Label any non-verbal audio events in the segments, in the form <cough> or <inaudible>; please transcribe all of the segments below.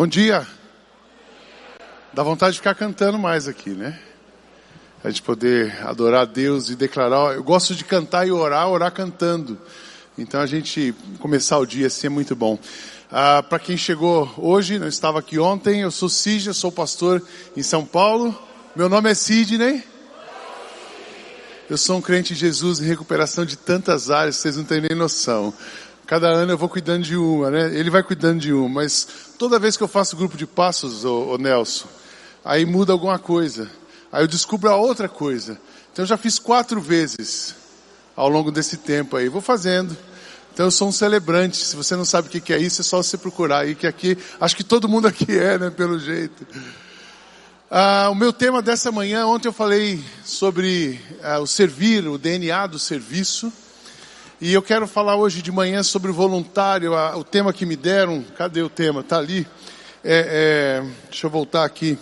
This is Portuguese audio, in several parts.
Bom dia. Dá vontade de ficar cantando mais aqui, né? A gente poder adorar a Deus e declarar. Eu gosto de cantar e orar, orar cantando. Então a gente começar o dia assim é muito bom. Ah, Para quem chegou hoje, não estava aqui ontem, eu sou Sidney, sou pastor em São Paulo. Meu nome é Sidney. Eu sou um crente de Jesus em recuperação de tantas áreas, vocês não têm nem noção. Cada ano eu vou cuidando de uma, né? Ele vai cuidando de uma, mas toda vez que eu faço grupo de passos, ô Nelson, aí muda alguma coisa. Aí eu descubro a outra coisa. Então eu já fiz quatro vezes ao longo desse tempo aí. Vou fazendo. Então eu sou um celebrante. Se você não sabe o que é isso, é só você procurar aí, que aqui, acho que todo mundo aqui é, né, pelo jeito. Ah, o meu tema dessa manhã, ontem eu falei sobre ah, o servir, o DNA do serviço. E eu quero falar hoje de manhã sobre o voluntário, ah, o tema que me deram. Cadê o tema? Está ali. É, é, deixa eu voltar aqui.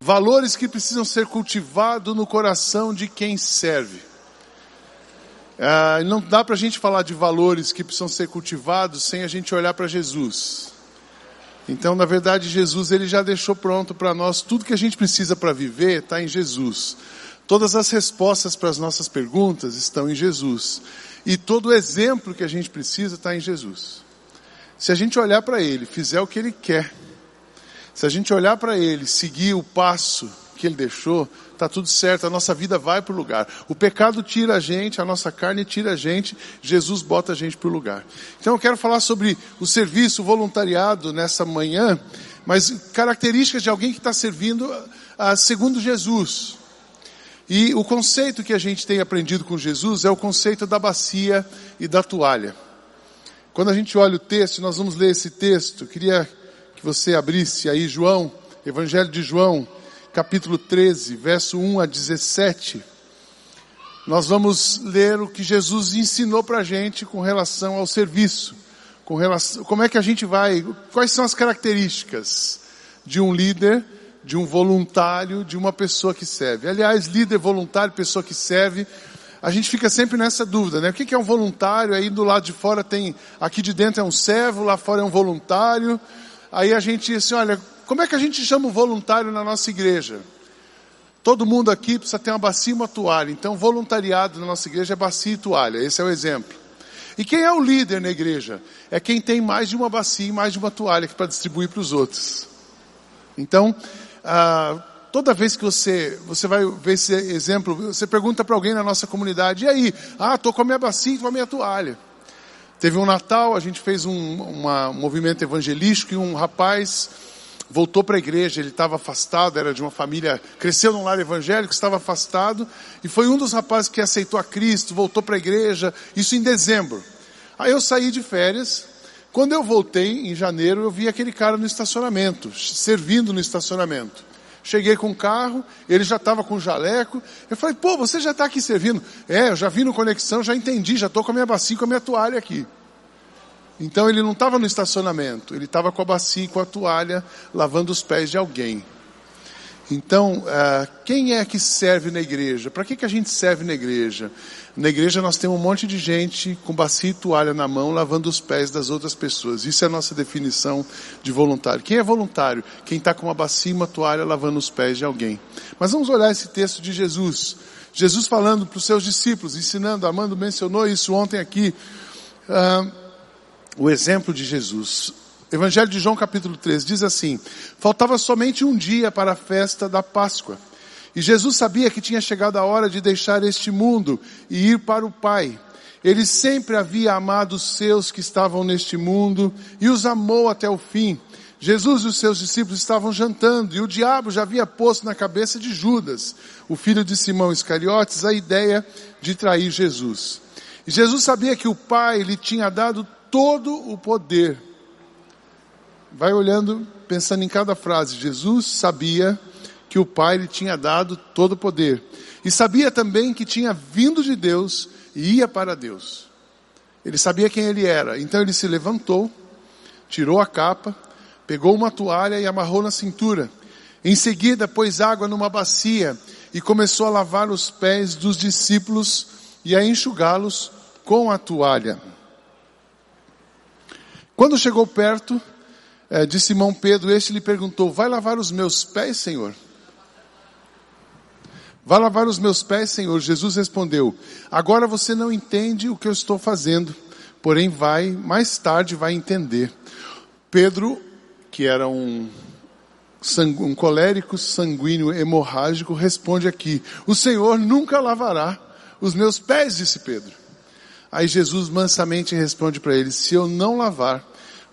Valores que precisam ser cultivados no coração de quem serve. Ah, não dá para a gente falar de valores que precisam ser cultivados sem a gente olhar para Jesus. Então, na verdade, Jesus ele já deixou pronto para nós tudo que a gente precisa para viver está em Jesus. Todas as respostas para as nossas perguntas estão em Jesus. E todo o exemplo que a gente precisa está em Jesus. Se a gente olhar para Ele, fizer o que Ele quer, se a gente olhar para Ele, seguir o passo que Ele deixou, está tudo certo, a nossa vida vai para o lugar. O pecado tira a gente, a nossa carne tira a gente, Jesus bota a gente para o lugar. Então eu quero falar sobre o serviço, o voluntariado nessa manhã, mas características de alguém que está servindo uh, segundo Jesus. E o conceito que a gente tem aprendido com Jesus é o conceito da bacia e da toalha. Quando a gente olha o texto, nós vamos ler esse texto, queria que você abrisse aí João, Evangelho de João, capítulo 13, verso 1 a 17. Nós vamos ler o que Jesus ensinou para a gente com relação ao serviço, com relação, como é que a gente vai, quais são as características de um líder, de um voluntário, de uma pessoa que serve. Aliás, líder, voluntário, pessoa que serve, a gente fica sempre nessa dúvida, né? O que é um voluntário? Aí do lado de fora tem, aqui de dentro é um servo, lá fora é um voluntário. Aí a gente assim, olha, como é que a gente chama o voluntário na nossa igreja? Todo mundo aqui precisa ter uma bacia e uma toalha. Então, voluntariado na nossa igreja é bacia e toalha. Esse é o exemplo. E quem é o líder na igreja? É quem tem mais de uma bacia e mais de uma toalha para distribuir para os outros. Então, ah, toda vez que você, você vai ver esse exemplo, você pergunta para alguém na nossa comunidade, e aí? Ah, estou com a minha bacia e com a minha toalha. Teve um Natal, a gente fez um, uma, um movimento evangelístico e um rapaz voltou para a igreja, ele estava afastado, era de uma família, cresceu num lar evangélico, estava afastado, e foi um dos rapazes que aceitou a Cristo, voltou para a igreja, isso em dezembro. Aí eu saí de férias, quando eu voltei, em janeiro, eu vi aquele cara no estacionamento, servindo no estacionamento. Cheguei com o carro, ele já estava com o jaleco. Eu falei, pô, você já está aqui servindo? É, eu já vi no Conexão, já entendi, já estou com a minha bacia com a minha toalha aqui. Então ele não estava no estacionamento, ele estava com a bacia e com a toalha, lavando os pés de alguém. Então, uh, quem é que serve na igreja? Para que, que a gente serve na igreja? Na igreja nós temos um monte de gente com bacia e toalha na mão, lavando os pés das outras pessoas. Isso é a nossa definição de voluntário. Quem é voluntário? Quem está com uma bacia e uma toalha lavando os pés de alguém. Mas vamos olhar esse texto de Jesus. Jesus falando para os seus discípulos, ensinando, Amando mencionou isso ontem aqui. Uh, o exemplo de Jesus. Evangelho de João capítulo 3 diz assim, faltava somente um dia para a festa da Páscoa. E Jesus sabia que tinha chegado a hora de deixar este mundo e ir para o Pai. Ele sempre havia amado os seus que estavam neste mundo e os amou até o fim. Jesus e os seus discípulos estavam jantando e o diabo já havia posto na cabeça de Judas, o filho de Simão Iscariotes, a ideia de trair Jesus. E Jesus sabia que o Pai lhe tinha dado todo o poder. Vai olhando, pensando em cada frase. Jesus sabia que o Pai lhe tinha dado todo o poder. E sabia também que tinha vindo de Deus e ia para Deus. Ele sabia quem ele era. Então ele se levantou, tirou a capa, pegou uma toalha e amarrou na cintura. Em seguida, pôs água numa bacia e começou a lavar os pés dos discípulos e a enxugá-los com a toalha. Quando chegou perto, é, de Simão Pedro, este lhe perguntou: Vai lavar os meus pés, Senhor? Vai lavar os meus pés, Senhor? Jesus respondeu: Agora você não entende o que eu estou fazendo, porém vai, mais tarde vai entender. Pedro, que era um, um colérico sanguíneo hemorrágico, responde aqui: O Senhor nunca lavará os meus pés, disse Pedro. Aí Jesus mansamente responde para ele: Se eu não lavar,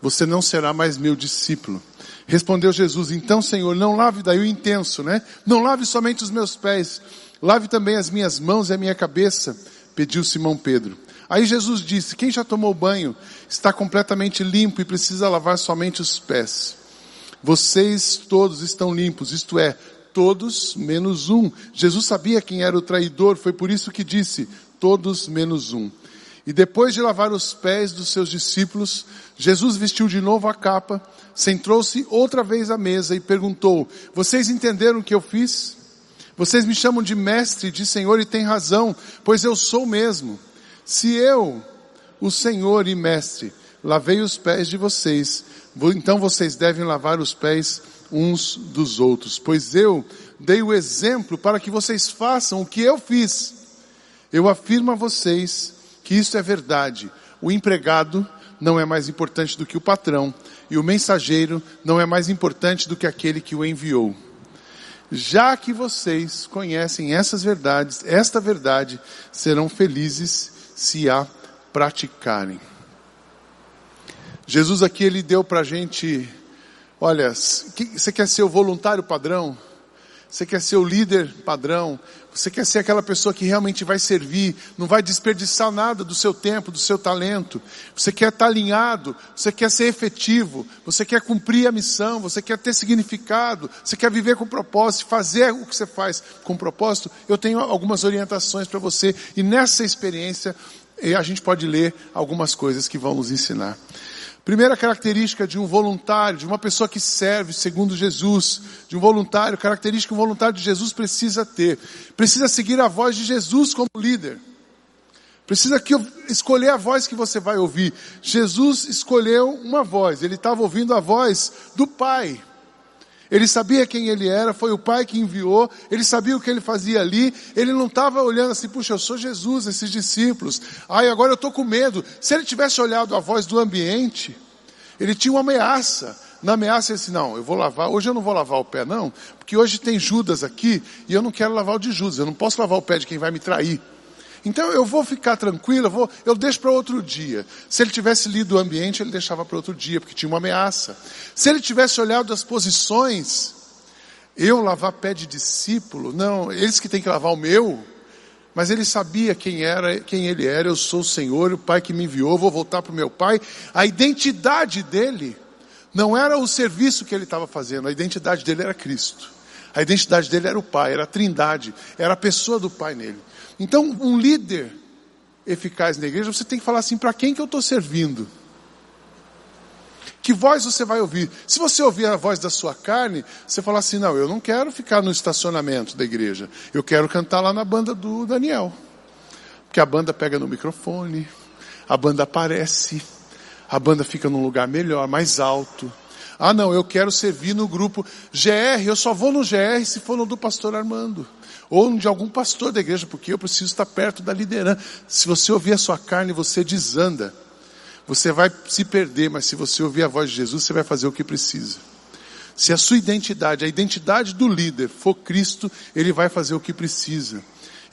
você não será mais meu discípulo. Respondeu Jesus, então Senhor, não lave daí o intenso, né? Não lave somente os meus pés, lave também as minhas mãos e a minha cabeça, pediu Simão Pedro. Aí Jesus disse, quem já tomou banho está completamente limpo e precisa lavar somente os pés. Vocês todos estão limpos, isto é, todos menos um. Jesus sabia quem era o traidor, foi por isso que disse, todos menos um. E depois de lavar os pés dos seus discípulos, Jesus vestiu de novo a capa, sentou-se outra vez à mesa e perguntou: Vocês entenderam o que eu fiz? Vocês me chamam de mestre, de senhor e têm razão, pois eu sou mesmo. Se eu, o senhor e mestre, lavei os pés de vocês, então vocês devem lavar os pés uns dos outros, pois eu dei o exemplo para que vocês façam o que eu fiz. Eu afirmo a vocês que isso é verdade. O empregado não é mais importante do que o patrão, e o mensageiro não é mais importante do que aquele que o enviou. Já que vocês conhecem essas verdades, esta verdade, serão felizes se a praticarem. Jesus aqui ele deu para a gente, olha, você quer ser o voluntário padrão? Você quer ser o líder padrão? Você quer ser aquela pessoa que realmente vai servir, não vai desperdiçar nada do seu tempo, do seu talento. Você quer estar alinhado, você quer ser efetivo, você quer cumprir a missão, você quer ter significado, você quer viver com propósito, fazer o que você faz com propósito. Eu tenho algumas orientações para você e nessa experiência eh, a gente pode ler algumas coisas que vão nos ensinar. Primeira característica de um voluntário, de uma pessoa que serve segundo Jesus, de um voluntário, característica que um voluntário de Jesus precisa ter. Precisa seguir a voz de Jesus como líder. Precisa que escolher a voz que você vai ouvir. Jesus escolheu uma voz, ele estava ouvindo a voz do Pai. Ele sabia quem ele era, foi o Pai que enviou, ele sabia o que ele fazia ali, ele não estava olhando assim, puxa, eu sou Jesus, esses discípulos, ai, agora eu estou com medo. Se ele tivesse olhado a voz do ambiente, ele tinha uma ameaça. Na ameaça ele disse, não, eu vou lavar, hoje eu não vou lavar o pé não, porque hoje tem Judas aqui e eu não quero lavar o de Judas, eu não posso lavar o pé de quem vai me trair. Então eu vou ficar tranquilo, eu, vou, eu deixo para outro dia. Se ele tivesse lido o ambiente, ele deixava para outro dia, porque tinha uma ameaça. Se ele tivesse olhado as posições, eu lavar pé de discípulo, não, eles que têm que lavar o meu, mas ele sabia quem era, quem ele era, eu sou o Senhor, o Pai que me enviou, vou voltar para o meu Pai. A identidade dele não era o serviço que ele estava fazendo, a identidade dele era Cristo. A identidade dele era o Pai, era a Trindade, era a pessoa do Pai nele. Então, um líder eficaz na igreja, você tem que falar assim: para quem que eu estou servindo? Que voz você vai ouvir? Se você ouvir a voz da sua carne, você fala assim: não, eu não quero ficar no estacionamento da igreja, eu quero cantar lá na banda do Daniel. Porque a banda pega no microfone, a banda aparece, a banda fica num lugar melhor, mais alto. Ah, não, eu quero servir no grupo GR, eu só vou no GR se for no do pastor Armando ou de algum pastor da igreja, porque eu preciso estar perto da liderança. Se você ouvir a sua carne, você desanda. Você vai se perder, mas se você ouvir a voz de Jesus, você vai fazer o que precisa. Se a sua identidade, a identidade do líder for Cristo, ele vai fazer o que precisa.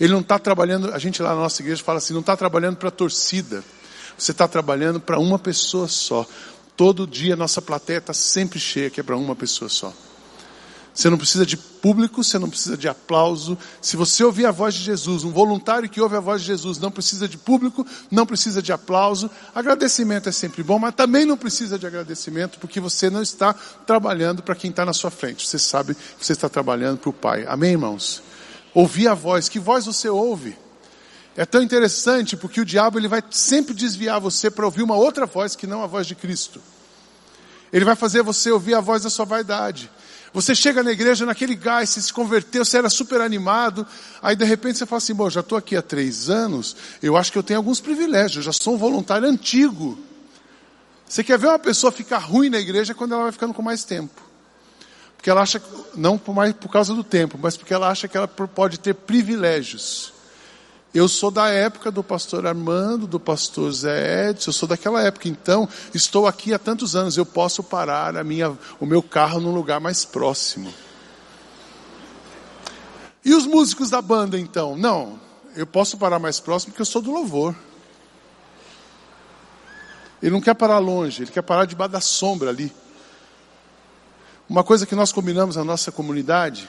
Ele não está trabalhando, a gente lá na nossa igreja fala assim, não está trabalhando para a torcida. Você está trabalhando para uma pessoa só. Todo dia nossa plateia está sempre cheia, que é para uma pessoa só. Você não precisa de público, você não precisa de aplauso. Se você ouvir a voz de Jesus, um voluntário que ouve a voz de Jesus não precisa de público, não precisa de aplauso. Agradecimento é sempre bom, mas também não precisa de agradecimento, porque você não está trabalhando para quem está na sua frente. Você sabe que você está trabalhando para o Pai. Amém, irmãos? Ouvir a voz. Que voz você ouve? É tão interessante porque o diabo ele vai sempre desviar você para ouvir uma outra voz que não a voz de Cristo. Ele vai fazer você ouvir a voz da sua vaidade. Você chega na igreja naquele gás, você se converteu, você era super animado, aí de repente você fala assim, bom, já estou aqui há três anos, eu acho que eu tenho alguns privilégios, eu já sou um voluntário antigo. Você quer ver uma pessoa ficar ruim na igreja quando ela vai ficando com mais tempo. Porque ela acha, não por, mais, por causa do tempo, mas porque ela acha que ela pode ter privilégios. Eu sou da época do pastor Armando, do pastor Zé Edson, eu sou daquela época. Então, estou aqui há tantos anos, eu posso parar a minha, o meu carro num lugar mais próximo. E os músicos da banda, então? Não, eu posso parar mais próximo porque eu sou do louvor. Ele não quer parar longe, ele quer parar debaixo da sombra ali. Uma coisa que nós combinamos na nossa comunidade,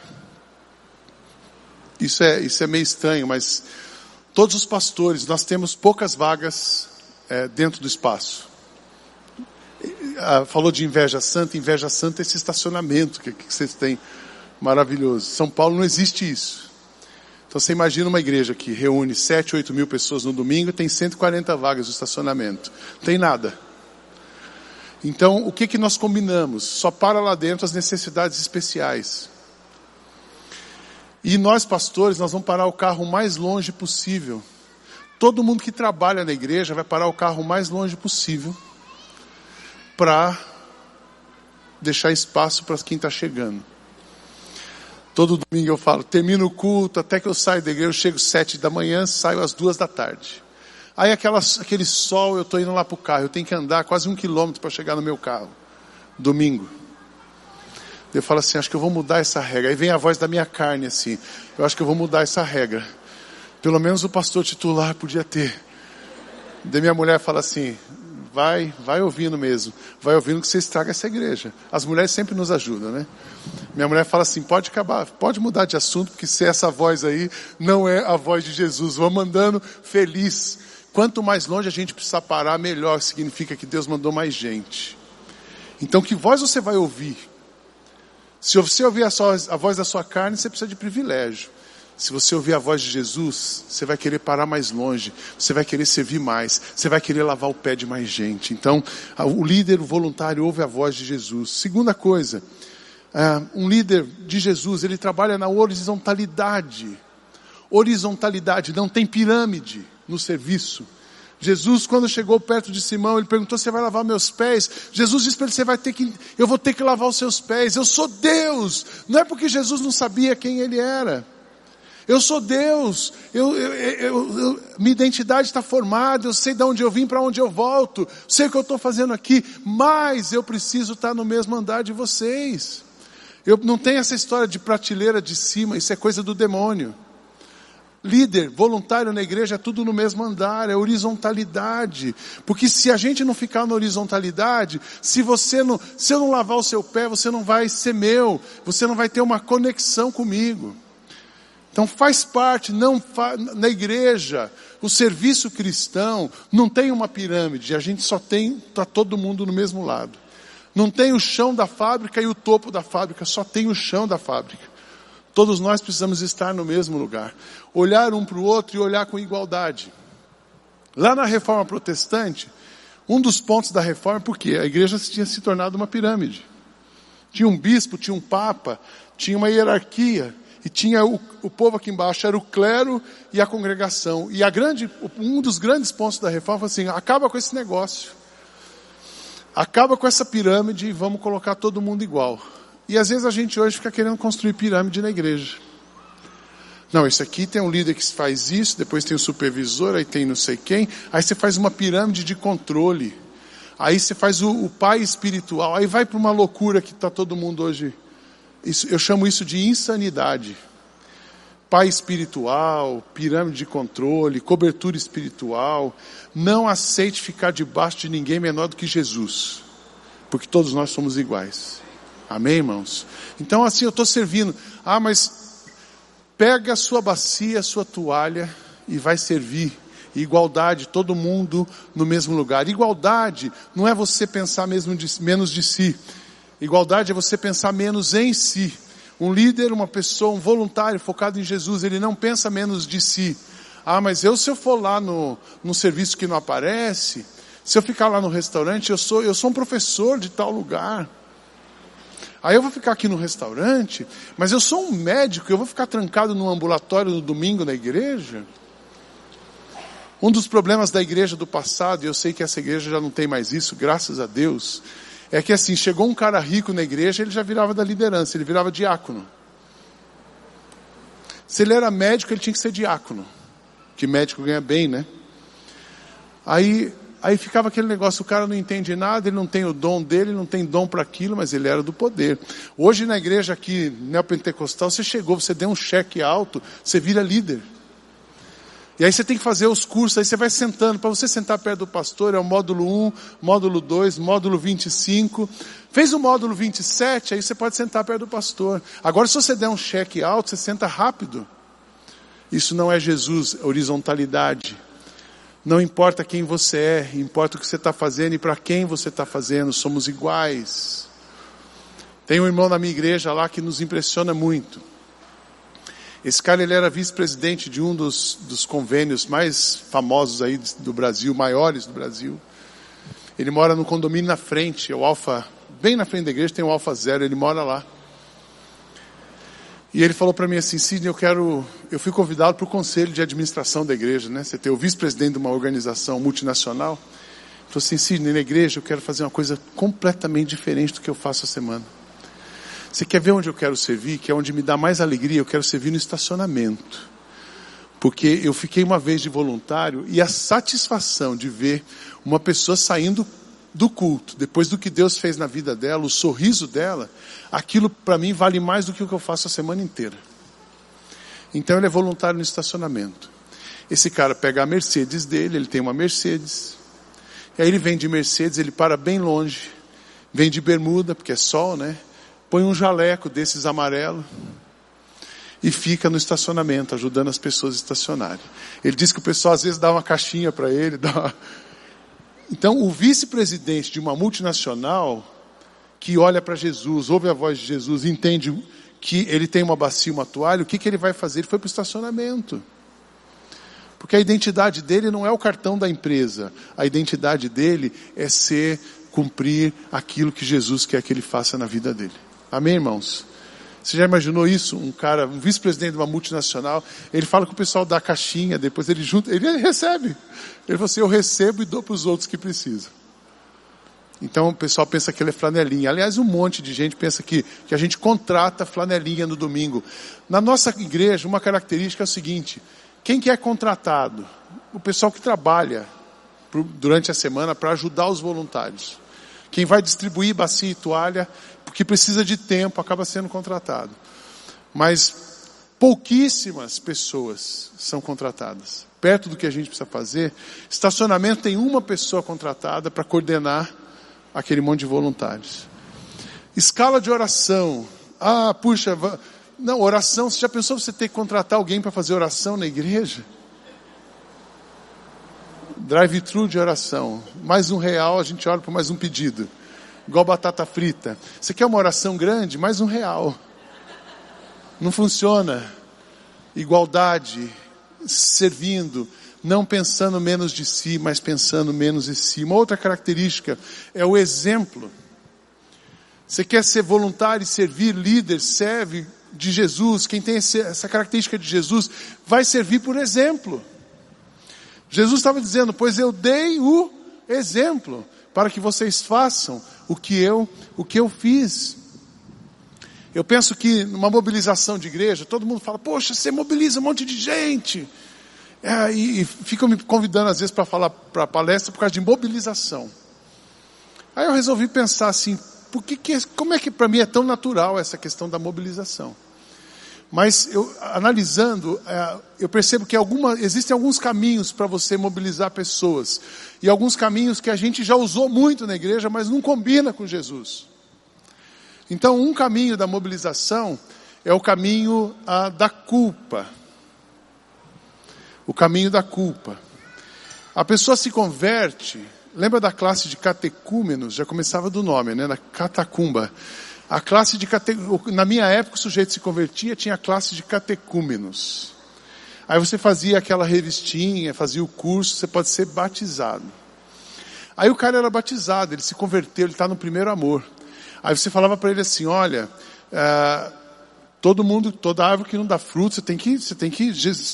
isso é, isso é meio estranho, mas todos os pastores, nós temos poucas vagas é, dentro do espaço. Ah, falou de inveja santa, inveja santa é esse estacionamento que, que vocês têm maravilhoso. São Paulo não existe isso. Então você imagina uma igreja que reúne 7, 8 mil pessoas no domingo e tem 140 vagas no estacionamento. Não tem nada. Então, o que, que nós combinamos? Só para lá dentro as necessidades especiais. E nós, pastores, nós vamos parar o carro o mais longe possível. Todo mundo que trabalha na igreja vai parar o carro o mais longe possível para deixar espaço para quem está chegando. Todo domingo eu falo, termino o culto, até que eu saio da igreja, eu chego sete da manhã, saio às duas da tarde. Aí aquela, aquele sol, eu estou indo lá para o carro, eu tenho que andar quase um quilômetro para chegar no meu carro. Domingo. Eu falo assim, acho que eu vou mudar essa regra. Aí vem a voz da minha carne assim, eu acho que eu vou mudar essa regra. Pelo menos o pastor titular podia ter. Daí minha mulher fala assim, vai, vai ouvindo mesmo. Vai ouvindo que você estraga essa igreja. As mulheres sempre nos ajudam, né? Minha mulher fala assim: pode acabar, pode mudar de assunto, porque se essa voz aí não é a voz de Jesus. Vamos andando feliz. Quanto mais longe a gente precisa parar, melhor significa que Deus mandou mais gente. Então, que voz você vai ouvir? Se você ouvir a, sua, a voz da sua carne, você precisa de privilégio. Se você ouvir a voz de Jesus, você vai querer parar mais longe, você vai querer servir mais, você vai querer lavar o pé de mais gente. Então, o líder o voluntário ouve a voz de Jesus. Segunda coisa, é, um líder de Jesus, ele trabalha na horizontalidade. Horizontalidade, não tem pirâmide no serviço. Jesus, quando chegou perto de Simão, ele perguntou: Você vai lavar meus pés? Jesus disse para ele: Você vai ter que, eu vou ter que lavar os seus pés. Eu sou Deus. Não é porque Jesus não sabia quem ele era. Eu sou Deus. Eu, eu, eu, minha identidade está formada. Eu sei de onde eu vim, para onde eu volto. Sei o que eu estou fazendo aqui. Mas eu preciso estar no mesmo andar de vocês. Eu não tenho essa história de prateleira de cima, isso é coisa do demônio. Líder, voluntário na igreja é tudo no mesmo andar, é horizontalidade. Porque se a gente não ficar na horizontalidade, se você não, se eu não lavar o seu pé, você não vai ser meu, você não vai ter uma conexão comigo. Então faz parte, não fa, na igreja, o serviço cristão não tem uma pirâmide, a gente só tem, está todo mundo no mesmo lado. Não tem o chão da fábrica e o topo da fábrica, só tem o chão da fábrica. Todos nós precisamos estar no mesmo lugar. Olhar um para o outro e olhar com igualdade. Lá na reforma protestante, um dos pontos da reforma, porque a igreja tinha se tornado uma pirâmide. Tinha um bispo, tinha um papa, tinha uma hierarquia, e tinha o, o povo aqui embaixo, era o clero e a congregação. E a grande, um dos grandes pontos da reforma foi assim: acaba com esse negócio. Acaba com essa pirâmide e vamos colocar todo mundo igual. E às vezes a gente hoje fica querendo construir pirâmide na igreja. Não, esse aqui tem um líder que faz isso, depois tem o supervisor, aí tem não sei quem, aí você faz uma pirâmide de controle. Aí você faz o, o pai espiritual, aí vai para uma loucura que está todo mundo hoje. Isso, eu chamo isso de insanidade pai espiritual, pirâmide de controle, cobertura espiritual. Não aceite ficar debaixo de ninguém menor do que Jesus, porque todos nós somos iguais. Amém, irmãos? Então, assim, eu estou servindo. Ah, mas pega a sua bacia, a sua toalha e vai servir. Igualdade, todo mundo no mesmo lugar. Igualdade não é você pensar mesmo de, menos de si. Igualdade é você pensar menos em si. Um líder, uma pessoa, um voluntário focado em Jesus, ele não pensa menos de si. Ah, mas eu se eu for lá no, no serviço que não aparece, se eu ficar lá no restaurante, eu sou, eu sou um professor de tal lugar. Aí eu vou ficar aqui no restaurante, mas eu sou um médico, eu vou ficar trancado no ambulatório no domingo na igreja. Um dos problemas da igreja do passado, e eu sei que essa igreja já não tem mais isso, graças a Deus, é que assim, chegou um cara rico na igreja, ele já virava da liderança, ele virava diácono. Se ele era médico, ele tinha que ser diácono, que médico ganha bem, né? Aí, aí ficava aquele negócio, o cara não entende nada, ele não tem o dom dele, não tem dom para aquilo, mas ele era do poder. Hoje na igreja aqui, neopentecostal, você chegou, você deu um cheque alto, você vira líder. E aí você tem que fazer os cursos, aí você vai sentando. Para você sentar perto do pastor, é o módulo 1, módulo 2, módulo 25. Fez o módulo 27, aí você pode sentar perto do pastor. Agora, se você der um cheque alto, você senta rápido. Isso não é Jesus, horizontalidade. Não importa quem você é, importa o que você está fazendo e para quem você está fazendo, somos iguais. Tem um irmão na minha igreja lá que nos impressiona muito. Esse cara ele era vice-presidente de um dos, dos convênios mais famosos aí do Brasil, maiores do Brasil. Ele mora no condomínio na frente, é o Alfa, bem na frente da igreja tem o Alfa Zero, ele mora lá. E ele falou para mim assim, Sidney, eu quero, eu fui convidado para o conselho de administração da igreja, né? Você tem o vice-presidente de uma organização multinacional. Ele falou assim, Sidney, na igreja eu quero fazer uma coisa completamente diferente do que eu faço a semana. Você quer ver onde eu quero servir? Que é onde me dá mais alegria? Eu quero servir no estacionamento. Porque eu fiquei uma vez de voluntário e a satisfação de ver uma pessoa saindo do culto, depois do que Deus fez na vida dela, o sorriso dela, aquilo para mim vale mais do que o que eu faço a semana inteira. Então ele é voluntário no estacionamento. Esse cara pega a Mercedes dele, ele tem uma Mercedes. E aí ele vem de Mercedes, ele para bem longe, vem de bermuda, porque é sol, né? põe um jaleco desses amarelo e fica no estacionamento, ajudando as pessoas a estacionarem. Ele diz que o pessoal às vezes dá uma caixinha para ele. <laughs> Uma... Então, o vice-presidente de uma multinacional que olha para Jesus, ouve a voz de Jesus, entende que ele tem uma bacia, uma toalha, o que, que ele vai fazer? Ele foi para o estacionamento. Porque a identidade dele não é o cartão da empresa, a identidade dele é ser, cumprir aquilo que Jesus quer que ele faça na vida dele. Amém, irmãos? Você já imaginou isso? Um cara, um vice-presidente de uma multinacional, ele fala com o pessoal da caixinha, depois ele junta, ele recebe. Ele fala assim, eu recebo e dou para os outros que precisam. Então o pessoal pensa que ele é flanelinha. Aliás, um monte de gente pensa que, que a gente contrata flanelinha no domingo. Na nossa igreja, uma característica é o seguinte: quem que é contratado? O pessoal que trabalha durante a semana para ajudar os voluntários. Quem vai distribuir bacia e toalha porque precisa de tempo, acaba sendo contratado. Mas pouquíssimas pessoas são contratadas. Perto do que a gente precisa fazer, estacionamento tem uma pessoa contratada para coordenar aquele monte de voluntários. Escala de oração. Ah, puxa, não, oração, você já pensou você ter que contratar alguém para fazer oração na igreja? Drive-thru de oração. Mais um real, a gente ora por mais um pedido igual batata frita. Você quer uma oração grande? Mais um real. Não funciona. Igualdade, servindo, não pensando menos de si, mas pensando menos em si. Uma outra característica é o exemplo. Você quer ser voluntário e servir, líder, serve de Jesus. Quem tem essa característica de Jesus vai servir por exemplo. Jesus estava dizendo: Pois eu dei o exemplo para que vocês façam o que eu, o que eu fiz. Eu penso que numa mobilização de igreja, todo mundo fala, poxa, você mobiliza um monte de gente. É, e, e ficam me convidando às vezes para falar para palestra por causa de mobilização. Aí eu resolvi pensar assim, por que que, como é que para mim é tão natural essa questão da mobilização? Mas eu, analisando, é, eu percebo que alguma, existem alguns caminhos para você mobilizar pessoas. E alguns caminhos que a gente já usou muito na igreja, mas não combina com Jesus. Então, um caminho da mobilização é o caminho ah, da culpa. O caminho da culpa. A pessoa se converte, lembra da classe de catecúmenos? Já começava do nome, né? Na catacumba. A classe de catecúmenos, na minha época o sujeito se convertia, tinha a classe de catecúmenos. Aí você fazia aquela revistinha, fazia o curso, você pode ser batizado. Aí o cara era batizado, ele se converteu, ele está no primeiro amor. Aí você falava para ele assim, olha, uh, Todo mundo, toda árvore que não dá fruto, você tem que, você tem que,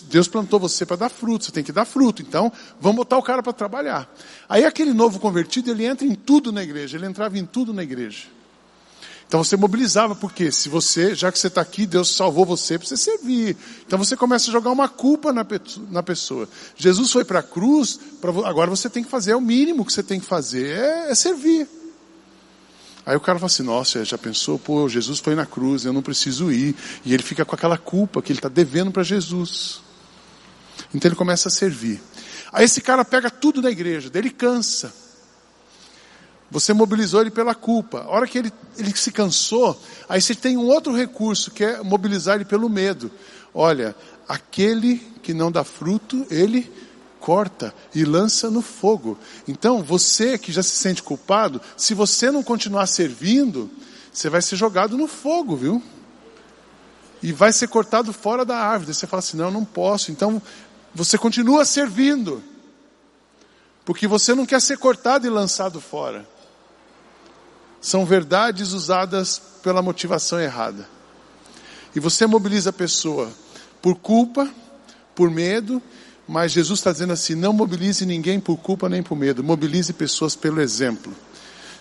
Deus plantou você para dar fruto, você tem que dar fruto. Então, vamos botar o cara para trabalhar. Aí aquele novo convertido, ele entra em tudo na igreja, ele entrava em tudo na igreja. Então você mobilizava, porque se você, já que você está aqui, Deus salvou você para você servir. Então você começa a jogar uma culpa na, na pessoa. Jesus foi para a cruz, pra, agora você tem que fazer, é o mínimo que você tem que fazer, é, é servir. Aí o cara fala assim, nossa, já pensou, pô, Jesus foi na cruz, eu não preciso ir. E ele fica com aquela culpa que ele está devendo para Jesus. Então ele começa a servir. Aí esse cara pega tudo na igreja, dele cansa. Você mobilizou ele pela culpa. A hora que ele, ele se cansou, aí você tem um outro recurso, que é mobilizar ele pelo medo. Olha, aquele que não dá fruto, ele corta e lança no fogo. Então, você que já se sente culpado, se você não continuar servindo, você vai ser jogado no fogo, viu? E vai ser cortado fora da árvore. Você fala assim: não, não posso. Então, você continua servindo. Porque você não quer ser cortado e lançado fora são verdades usadas pela motivação errada. E você mobiliza a pessoa por culpa, por medo, mas Jesus está dizendo assim: não mobilize ninguém por culpa nem por medo, mobilize pessoas pelo exemplo.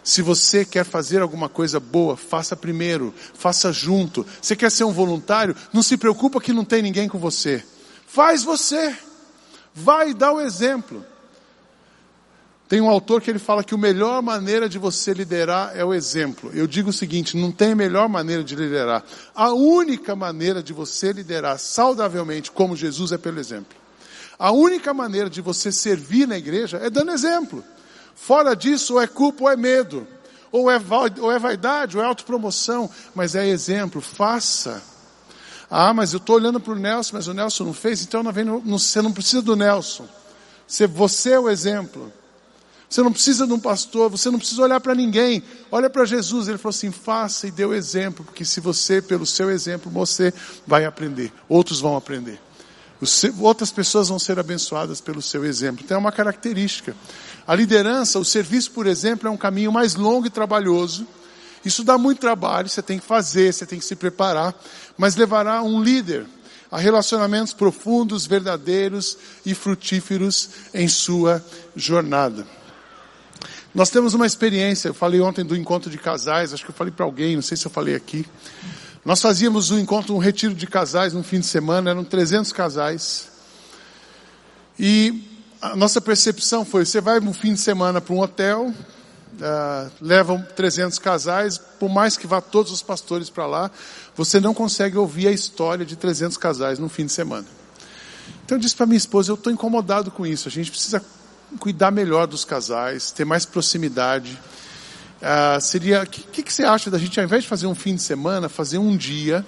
Se você quer fazer alguma coisa boa, faça primeiro, faça junto. Você quer ser um voluntário? Não se preocupa que não tem ninguém com você. Faz você. Vai dar o exemplo. Tem um autor que ele fala que a melhor maneira de você liderar é o exemplo. Eu digo o seguinte, não tem melhor maneira de liderar. A única maneira de você liderar saudavelmente como Jesus é pelo exemplo. A única maneira de você servir na igreja é dando exemplo. Fora disso, ou é culpa ou é medo. Ou é, ou é vaidade, ou é autopromoção. Mas é exemplo, faça. Ah, mas eu estou olhando para o Nelson, mas o Nelson não fez, então não vem, não, você não precisa do Nelson. Você é o exemplo. Você não precisa de um pastor, você não precisa olhar para ninguém. Olha para Jesus, ele falou assim: faça e dê o exemplo, porque se você, pelo seu exemplo, você vai aprender, outros vão aprender. outras pessoas vão ser abençoadas pelo seu exemplo. Então é uma característica. A liderança, o serviço, por exemplo, é um caminho mais longo e trabalhoso. Isso dá muito trabalho, você tem que fazer, você tem que se preparar, mas levará um líder a relacionamentos profundos, verdadeiros e frutíferos em sua jornada. Nós temos uma experiência, eu falei ontem do encontro de casais, acho que eu falei para alguém, não sei se eu falei aqui. Nós fazíamos um encontro, um retiro de casais no fim de semana, eram 300 casais. E a nossa percepção foi, você vai no fim de semana para um hotel, uh, levam 300 casais, por mais que vá todos os pastores para lá, você não consegue ouvir a história de 300 casais no fim de semana. Então eu disse para minha esposa, eu estou incomodado com isso, a gente precisa cuidar melhor dos casais, ter mais proximidade. Ah, seria, o que, que, você acha da gente, ao invés de fazer um fim de semana, fazer um dia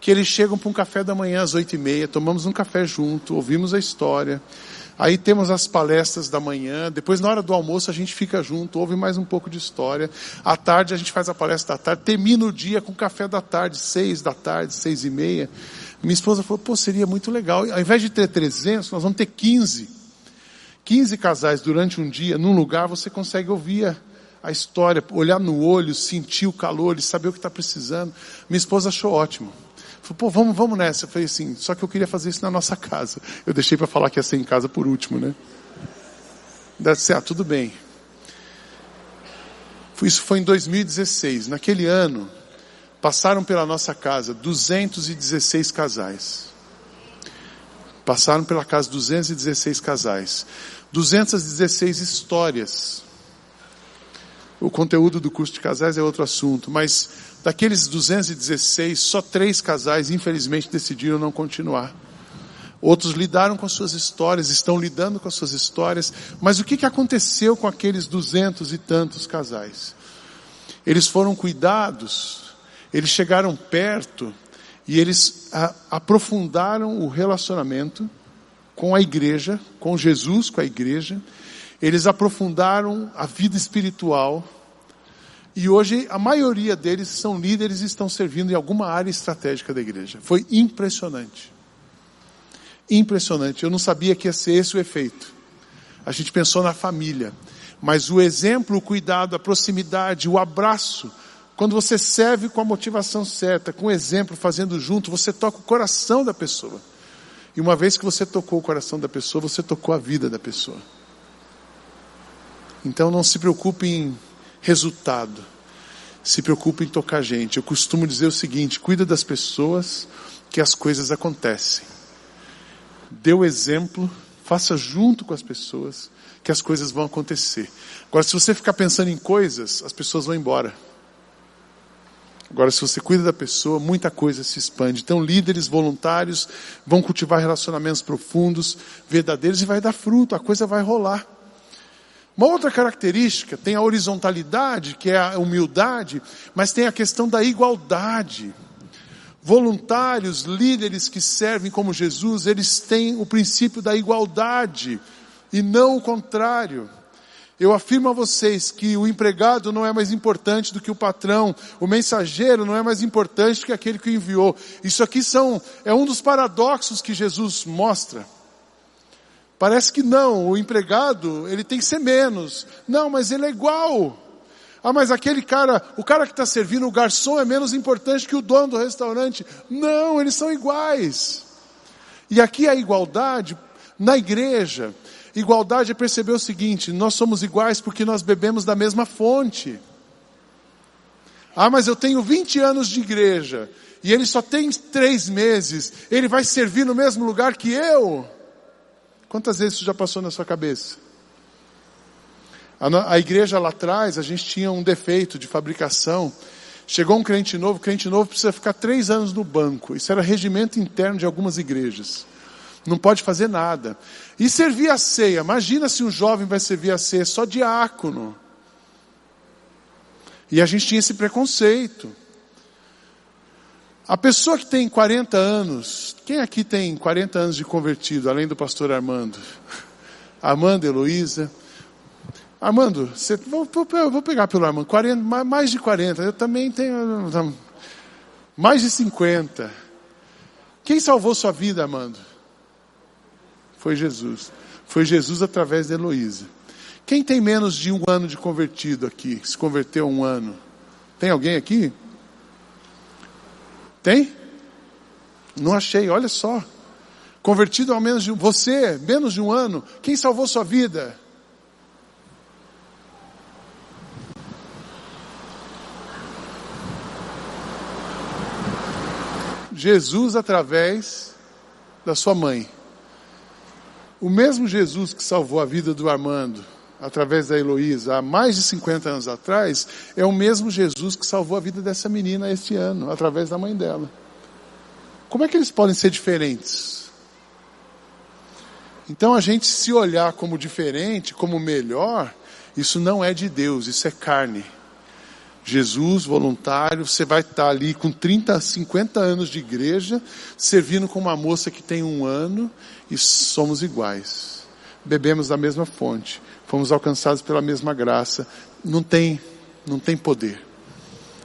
que eles chegam para um café da manhã às oito e meia, tomamos um café junto, ouvimos a história, aí temos as palestras da manhã, depois na hora do almoço a gente fica junto, ouve mais um pouco de história, à tarde a gente faz a palestra da tarde, termina o dia com café da tarde, seis da tarde, seis e meia. Minha esposa falou, pô, seria muito legal, ao invés de ter 300, nós vamos ter 15 15 casais durante um dia, num lugar, você consegue ouvir a, história, olhar no olho, sentir o calor e saber o que está precisando. Minha esposa achou ótimo. Falou, pô, vamos, vamos nessa. Eu falei assim, só que eu queria fazer isso na nossa casa. Eu deixei para falar que ia ser em casa por último, né? Deve ser, ah, tudo bem. Isso foi em 2016. Naquele ano, passaram pela nossa casa 216 casais. Passaram pela casa 216 casais. 216 histórias. O conteúdo do curso de casais é outro assunto, mas daqueles 216, só três casais, infelizmente, decidiram não continuar. Outros lidaram com as suas histórias, estão lidando com as suas histórias, mas o que, que aconteceu com aqueles duzentos e tantos casais? Eles foram cuidados, eles chegaram perto, e eles a, aprofundaram o relacionamento com a igreja, com Jesus, com a igreja. Eles aprofundaram a vida espiritual. E hoje a maioria deles são líderes e estão servindo em alguma área estratégica da igreja. Foi impressionante. Impressionante. Eu não sabia que ia ser esse o efeito. A gente pensou na família. Mas o exemplo, o cuidado, a proximidade, o abraço, Quando você serve com a motivação certa, com o exemplo, fazendo junto, você toca o coração da pessoa. E uma vez que você tocou o coração da pessoa, você tocou a vida da pessoa. Então não se preocupe em resultado. Se preocupe em tocar gente. Eu costumo dizer o seguinte: cuida das pessoas que as coisas acontecem. Dê o exemplo, faça junto com as pessoas que as coisas vão acontecer. Agora, se você ficar pensando em coisas, as pessoas vão embora. Agora, se você cuida da pessoa, muita coisa se expande. Então, líderes voluntários vão cultivar relacionamentos profundos, verdadeiros, e vai dar fruto, a coisa vai rolar. Uma outra característica tem a horizontalidade, que é a humildade, mas tem a questão da igualdade. Voluntários, líderes que servem como Jesus, eles têm o princípio da igualdade e não o contrário. Eu afirmo a vocês que o empregado não é mais importante do que o patrão, o mensageiro não é mais importante do que aquele que o enviou. Isso aqui são, é um dos paradoxos que Jesus mostra. Parece que não, o empregado, ele tem que ser menos. Não, mas ele é igual. Ah, mas aquele cara, o cara que está servindo, o garçom é menos importante que o dono do restaurante. Não, eles são iguais. E aqui a igualdade, na igreja, Igualdade é perceber o seguinte: nós somos iguais porque nós bebemos da mesma fonte. Ah, mas eu tenho 20 anos de igreja e ele só tem três meses, ele vai servir no mesmo lugar que eu? Quantas vezes isso já passou na sua cabeça? A, a igreja lá atrás, a gente tinha um defeito de fabricação. Chegou um crente novo, crente novo precisa ficar três anos no banco. Isso era regimento interno de algumas igrejas não pode fazer nada. E servir a ceia, imagina se um jovem vai servir a ceia só diácono. E a gente tinha esse preconceito. A pessoa que tem 40 anos, quem aqui tem 40 anos de convertido, além do pastor Armando? <laughs> Armando, Heloísa. Armando, você, vou, vou, vou, pegar pelo Armando, 40, mais de 40, eu também tenho mais de 50. Quem salvou sua vida, Armando? Foi Jesus. Foi Jesus através de Heloísa. Quem tem menos de um ano de convertido aqui? Se converteu um ano? Tem alguém aqui? Tem? Não achei, olha só. Convertido ao menos de um, você, menos de um ano. Quem salvou sua vida? Jesus através da sua mãe. O mesmo Jesus que salvou a vida do Armando através da Heloísa há mais de 50 anos atrás, é o mesmo Jesus que salvou a vida dessa menina este ano, através da mãe dela. Como é que eles podem ser diferentes? Então a gente se olhar como diferente, como melhor, isso não é de Deus, isso é carne. Jesus, voluntário, você vai estar ali com 30, 50 anos de igreja, servindo com uma moça que tem um ano, e somos iguais. Bebemos da mesma fonte, fomos alcançados pela mesma graça. Não tem, não tem poder.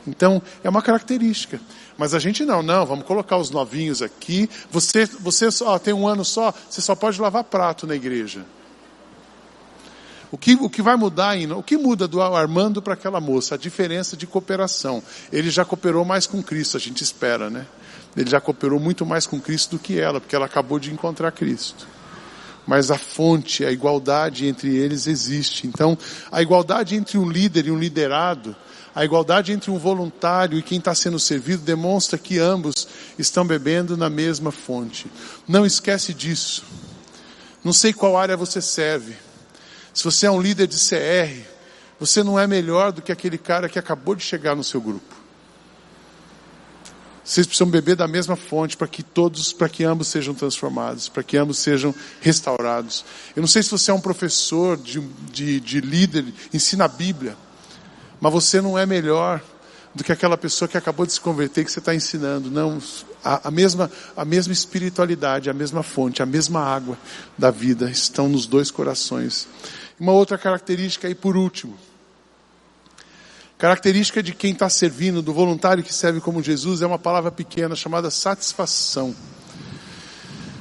Então, é uma característica. Mas a gente não, não, vamos colocar os novinhos aqui. Você, você só tem um ano só, você só pode lavar prato na igreja. O que, o que vai mudar ainda? O que muda do Armando para aquela moça? A diferença de cooperação. Ele já cooperou mais com Cristo, a gente espera, né? Ele já cooperou muito mais com Cristo do que ela, porque ela acabou de encontrar Cristo. Mas a fonte, a igualdade entre eles existe. Então, a igualdade entre um líder e um liderado, a igualdade entre um voluntário e quem está sendo servido demonstra que ambos estão bebendo na mesma fonte. Não esquece disso. Não sei qual área você serve, se você é um líder de CR, você não é melhor do que aquele cara que acabou de chegar no seu grupo. Vocês precisam beber da mesma fonte para que todos, para que ambos sejam transformados, para que ambos sejam restaurados. Eu não sei se você é um professor de, de, de líder, ensina a Bíblia, mas você não é melhor do que aquela pessoa que acabou de se converter que você está ensinando. Não, a, a, mesma, a mesma espiritualidade, a mesma fonte, a mesma água da vida estão nos dois corações. Uma outra característica, e por último, característica de quem está servindo, do voluntário que serve como Jesus, é uma palavra pequena chamada satisfação.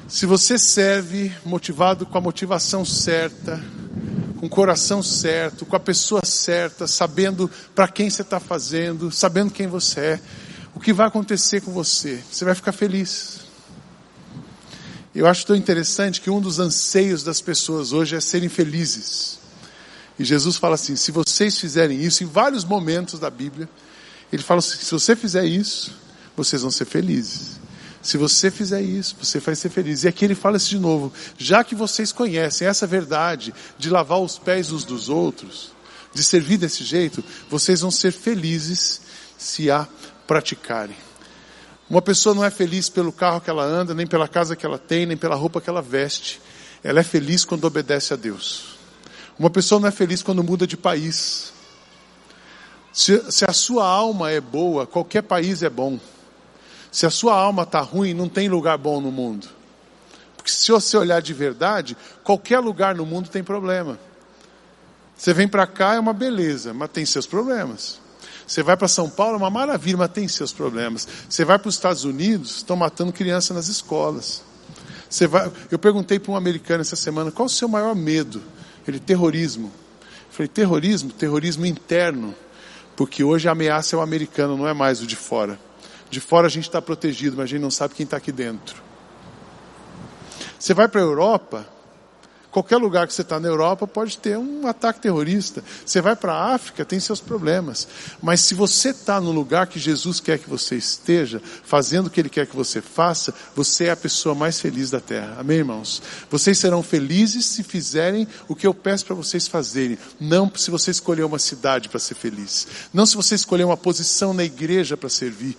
Se você serve motivado com a motivação certa, com o coração certo, com a pessoa certa, sabendo para quem você está fazendo, sabendo quem você é, o que vai acontecer com você? Você vai ficar feliz. Eu acho tão interessante que um dos anseios das pessoas hoje é serem felizes. E Jesus fala assim: se vocês fizerem isso, em vários momentos da Bíblia, ele fala assim: se você fizer isso, vocês vão ser felizes. Se você fizer isso, você vai ser feliz. E aqui ele fala isso de novo. Já que vocês conhecem essa verdade de lavar os pés uns dos outros, de servir desse jeito, vocês vão ser felizes se a praticarem. Uma pessoa não é feliz pelo carro que ela anda, nem pela casa que ela tem, nem pela roupa que ela veste. Ela é feliz quando obedece a Deus. Uma pessoa não é feliz quando muda de país. Se, se a sua alma é boa, qualquer país é bom. Se a sua alma está ruim, não tem lugar bom no mundo. Porque se você olhar de verdade, qualquer lugar no mundo tem problema. Você vem para cá é uma beleza, mas tem seus problemas. Você vai para São Paulo é uma maravilha, mas tem seus problemas. Você vai para os Estados Unidos, estão matando crianças nas escolas. Você vai, eu perguntei para um americano essa semana, qual o seu maior medo? Ele, terrorismo. Eu falei, terrorismo? Terrorismo interno. Porque hoje a ameaça é o americano, não é mais o de fora. De fora a gente está protegido, mas a gente não sabe quem está aqui dentro. Você vai para a Europa, qualquer lugar que você está na Europa pode ter um ataque terrorista. Você vai para a África, tem seus problemas. Mas se você está no lugar que Jesus quer que você esteja, fazendo o que Ele quer que você faça, você é a pessoa mais feliz da terra. Amém, irmãos? Vocês serão felizes se fizerem o que eu peço para vocês fazerem. Não se você escolher uma cidade para ser feliz. Não se você escolher uma posição na igreja para servir.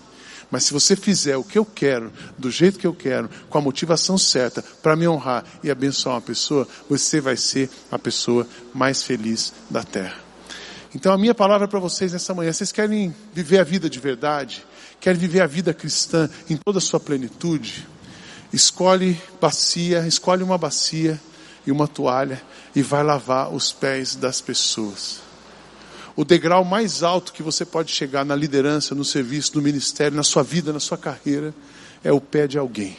Mas se você fizer o que eu quero, do jeito que eu quero, com a motivação certa, para me honrar e abençoar uma pessoa, você vai ser a pessoa mais feliz da terra. Então a minha palavra para vocês nessa manhã, vocês querem viver a vida de verdade? Querem viver a vida cristã em toda a sua plenitude? Escolhe bacia, escolhe uma bacia e uma toalha e vai lavar os pés das pessoas o degrau mais alto que você pode chegar na liderança, no serviço, no ministério, na sua vida, na sua carreira, é o pé de alguém.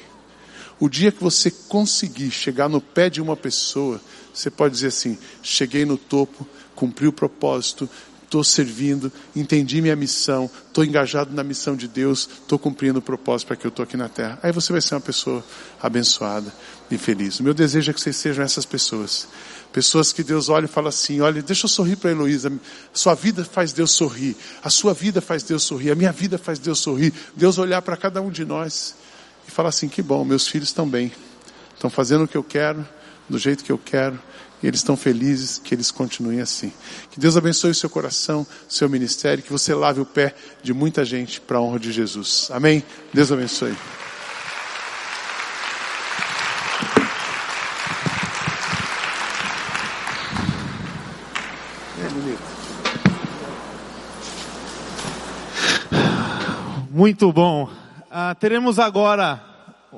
O dia que você conseguir chegar no pé de uma pessoa, você pode dizer assim: cheguei no topo, cumpri o propósito, estou servindo, entendi minha missão, estou engajado na missão de Deus, estou cumprindo o propósito para que eu estou aqui na terra. Aí você vai ser uma pessoa abençoada e feliz. O meu desejo é que vocês sejam essas pessoas. Pessoas que Deus olha e fala assim: olha, deixa eu sorrir para Heloísa. Sua vida faz Deus sorrir. A sua vida faz Deus sorrir. A minha vida faz Deus sorrir. Deus olhar para cada um de nós e falar assim: que bom, meus filhos estão bem. Estão fazendo o que eu quero, do jeito que eu quero. E eles estão felizes que eles continuem assim. Que Deus abençoe o seu coração, seu ministério, que você lave o pé de muita gente para a honra de Jesus. Amém? Deus abençoe. Muito bom. Ah, teremos agora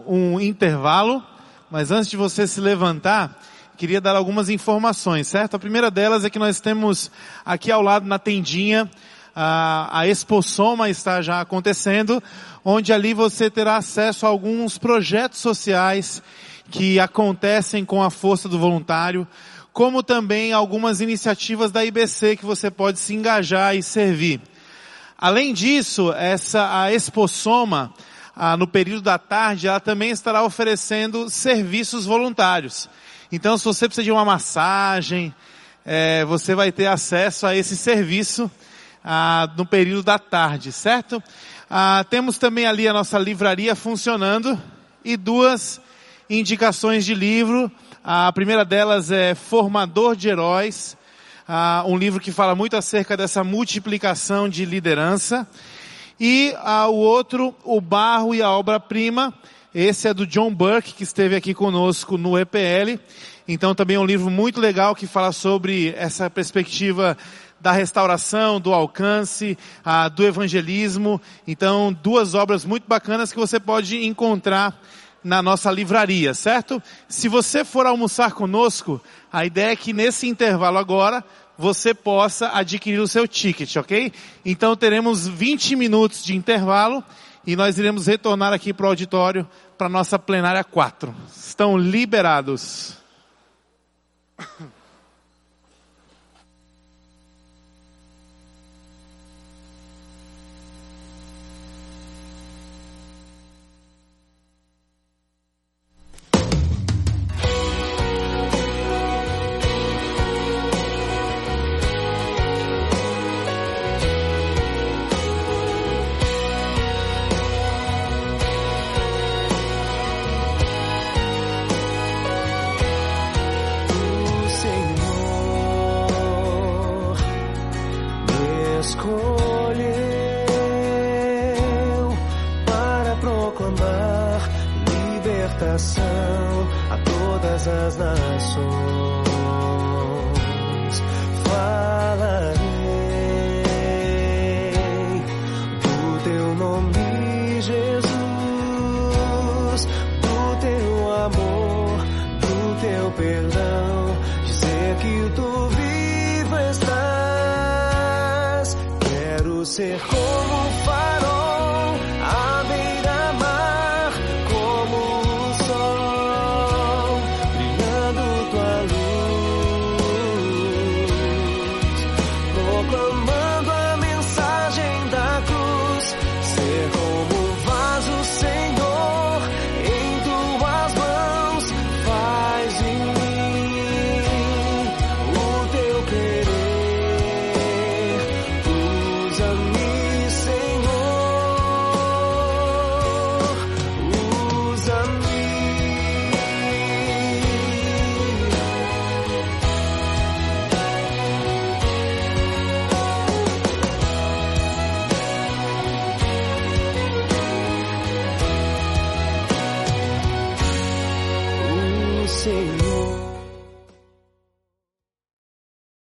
um intervalo, mas antes de você se levantar, queria dar algumas informações, certo? A primeira delas é que nós temos aqui ao lado na tendinha a, a Expo Soma está já acontecendo, onde ali você terá acesso a alguns projetos sociais que acontecem com a força do voluntário, como também algumas iniciativas da IBC que você pode se engajar e servir. Além disso, essa a Exposoma, ah, no período da tarde, ela também estará oferecendo serviços voluntários. Então, se você precisa de uma massagem, é, você vai ter acesso a esse serviço ah, no período da tarde, certo? Ah, temos também ali a nossa livraria funcionando e duas indicações de livro. A primeira delas é Formador de Heróis, ah, um livro que fala muito acerca dessa multiplicação de liderança. E ah, o outro, O Barro e a Obra-Prima. Esse é do John Burke, que esteve aqui conosco no EPL. Então também é um livro muito legal que fala sobre essa perspectiva da restauração, do alcance, ah, do evangelismo. Então, duas obras muito bacanas que você pode encontrar na nossa livraria, certo? Se você for almoçar conosco, a ideia é que nesse intervalo agora, você possa adquirir o seu ticket, ok? Então teremos 20 minutos de intervalo e nós iremos retornar aqui para o auditório para a nossa plenária 4. Estão liberados. Jesus, do teu amor, do teu perdão, dizer que tu vivo estás. Quero ser como